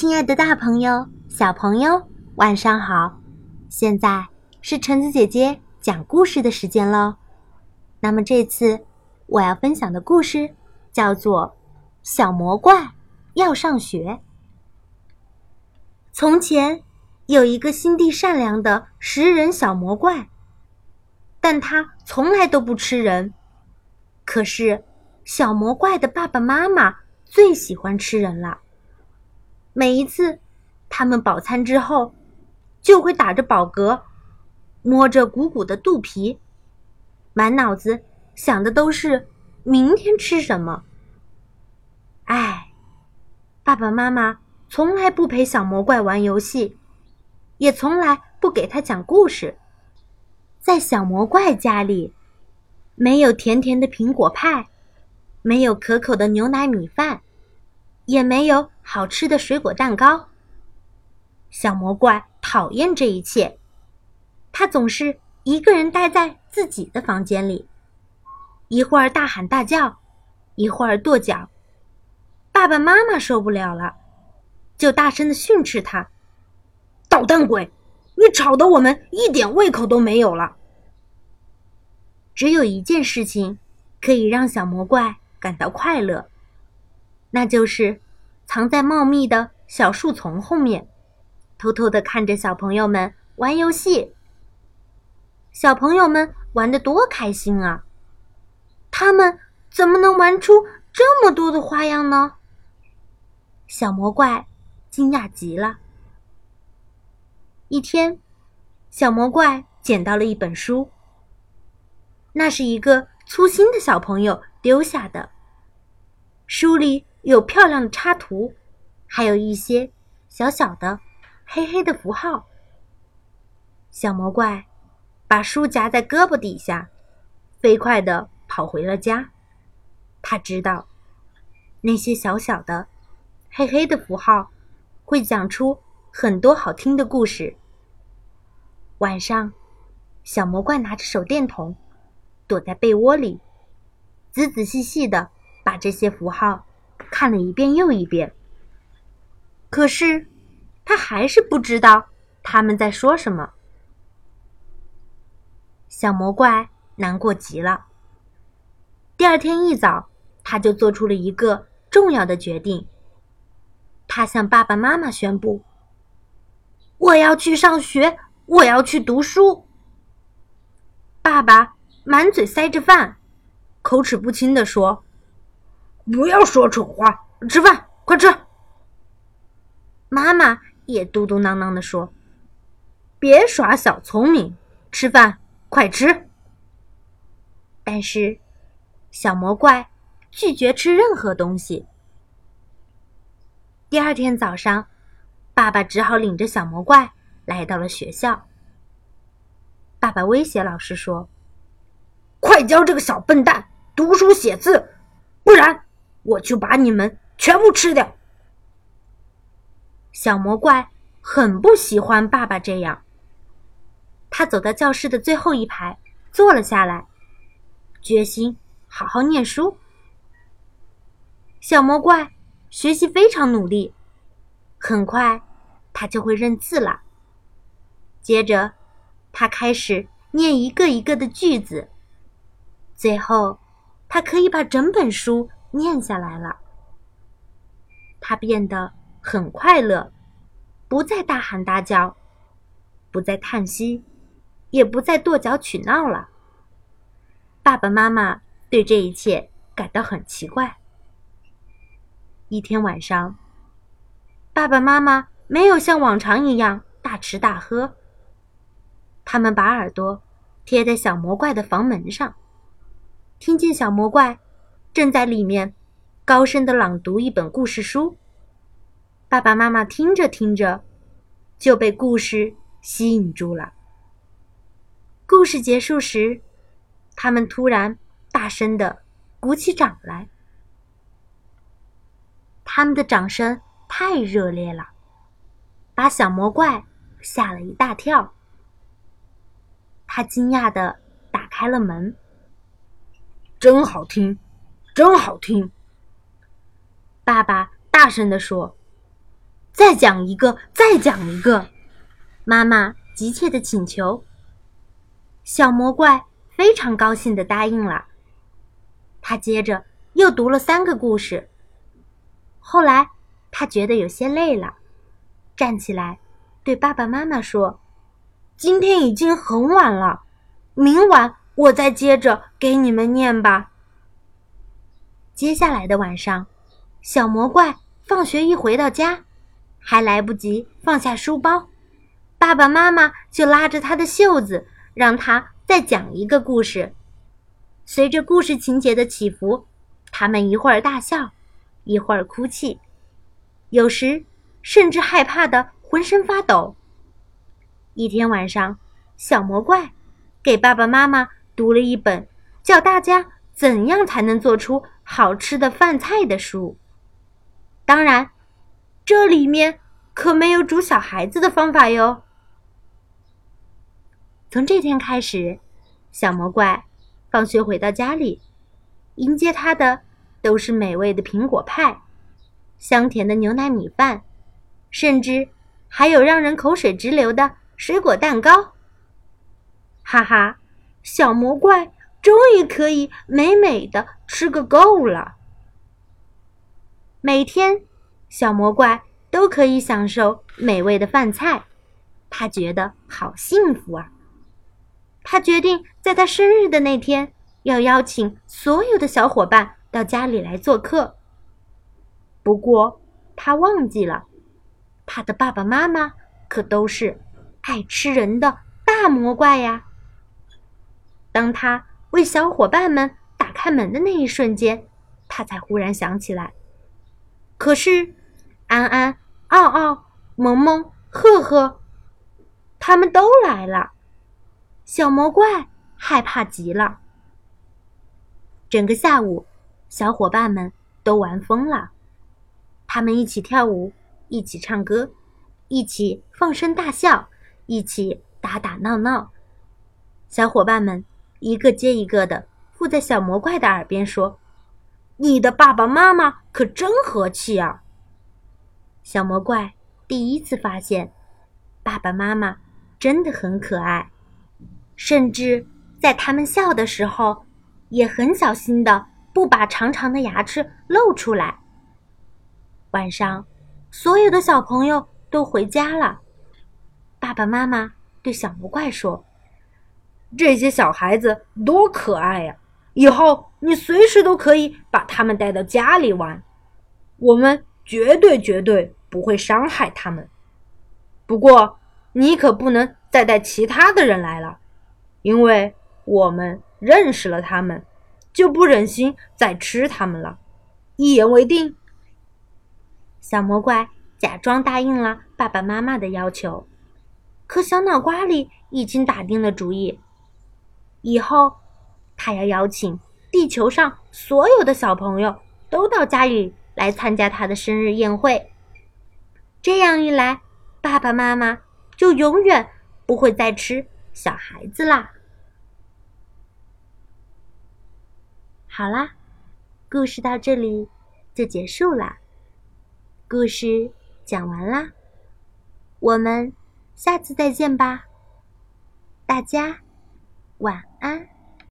亲爱的，大朋友、小朋友，晚上好！现在是橙子姐姐讲故事的时间喽。那么这次我要分享的故事叫做《小魔怪要上学》。从前有一个心地善良的食人小魔怪，但他从来都不吃人。可是小魔怪的爸爸妈妈最喜欢吃人了。每一次，他们饱餐之后，就会打着饱嗝，摸着鼓鼓的肚皮，满脑子想的都是明天吃什么。唉，爸爸妈妈从来不陪小魔怪玩游戏，也从来不给他讲故事。在小魔怪家里，没有甜甜的苹果派，没有可口的牛奶米饭。也没有好吃的水果蛋糕。小魔怪讨厌这一切，他总是一个人待在自己的房间里，一会儿大喊大叫，一会儿跺脚。爸爸妈妈受不了了，就大声的训斥他：“捣蛋鬼，你吵得我们一点胃口都没有了。”只有一件事情可以让小魔怪感到快乐。那就是藏在茂密的小树丛后面，偷偷的看着小朋友们玩游戏。小朋友们玩的多开心啊！他们怎么能玩出这么多的花样呢？小魔怪惊讶极了。一天，小魔怪捡到了一本书，那是一个粗心的小朋友丢下的，书里。有漂亮的插图，还有一些小小的、黑黑的符号。小魔怪把书夹在胳膊底下，飞快地跑回了家。他知道，那些小小的、黑黑的符号会讲出很多好听的故事。晚上，小魔怪拿着手电筒，躲在被窝里，仔仔细细地把这些符号。看了一遍又一遍，可是他还是不知道他们在说什么。小魔怪难过极了。第二天一早，他就做出了一个重要的决定。他向爸爸妈妈宣布：“我要去上学，我要去读书。”爸爸满嘴塞着饭，口齿不清地说。不要说蠢话，吃饭，快吃。妈妈也嘟嘟囔囔的说：“别耍小聪明，吃饭，快吃。”但是，小魔怪拒绝吃任何东西。第二天早上，爸爸只好领着小魔怪来到了学校。爸爸威胁老师说：“快教这个小笨蛋读书写字，不然……”我就把你们全部吃掉。小魔怪很不喜欢爸爸这样。他走到教室的最后一排，坐了下来，决心好好念书。小魔怪学习非常努力，很快他就会认字了。接着，他开始念一个一个的句子，最后他可以把整本书。念下来了，他变得很快乐，不再大喊大叫，不再叹息，也不再跺脚取闹了。爸爸妈妈对这一切感到很奇怪。一天晚上，爸爸妈妈没有像往常一样大吃大喝，他们把耳朵贴在小魔怪的房门上，听见小魔怪。正在里面高声的朗读一本故事书，爸爸妈妈听着听着就被故事吸引住了。故事结束时，他们突然大声的鼓起掌来，他们的掌声太热烈了，把小魔怪吓了一大跳。他惊讶的打开了门，真好听。真好听！爸爸大声地说：“再讲一个，再讲一个！”妈妈急切的请求。小魔怪非常高兴地答应了。他接着又读了三个故事。后来他觉得有些累了，站起来对爸爸妈妈说：“今天已经很晚了，明晚我再接着给你们念吧。”接下来的晚上，小魔怪放学一回到家，还来不及放下书包，爸爸妈妈就拉着他的袖子。让他再讲一个故事。随着故事情节的起伏，他们一会儿大笑，一会儿哭泣，有时甚至害怕的浑身发抖。一天晚上，小魔怪给爸爸妈妈读了一本教大家怎样才能做出好吃的饭菜的书。当然，这里面可没有煮小孩子的方法哟。从这天开始，小魔怪放学回到家里，迎接他的都是美味的苹果派、香甜的牛奶米饭，甚至还有让人口水直流的水果蛋糕。哈哈，小魔怪终于可以美美的吃个够了。每天，小魔怪都可以享受美味的饭菜，他觉得好幸福啊！他决定在他生日的那天，要邀请所有的小伙伴到家里来做客。不过，他忘记了，他的爸爸妈妈可都是爱吃人的大魔怪呀。当他为小伙伴们打开门的那一瞬间，他才忽然想起来，可是安安、奥奥、萌萌、赫赫，他们都来了。小魔怪害怕极了。整个下午，小伙伴们都玩疯了，他们一起跳舞，一起唱歌，一起放声大笑，一起打打闹闹。小伙伴们一个接一个的附在小魔怪的耳边说：“你的爸爸妈妈可真和气啊！”小魔怪第一次发现，爸爸妈妈真的很可爱。甚至在他们笑的时候，也很小心的不把长长的牙齿露出来。晚上，所有的小朋友都回家了。爸爸妈妈对小魔怪说：“这些小孩子多可爱呀！以后你随时都可以把他们带到家里玩，我们绝对绝对不会伤害他们。不过，你可不能再带其他的人来了。”因为我们认识了他们，就不忍心再吃他们了。一言为定。小魔怪假装答应了爸爸妈妈的要求，可小脑瓜里已经打定了主意：以后他要邀请地球上所有的小朋友都到家里来参加他的生日宴会。这样一来，爸爸妈妈就永远不会再吃。小孩子啦，好啦，故事到这里就结束了。故事讲完啦，我们下次再见吧。大家晚安。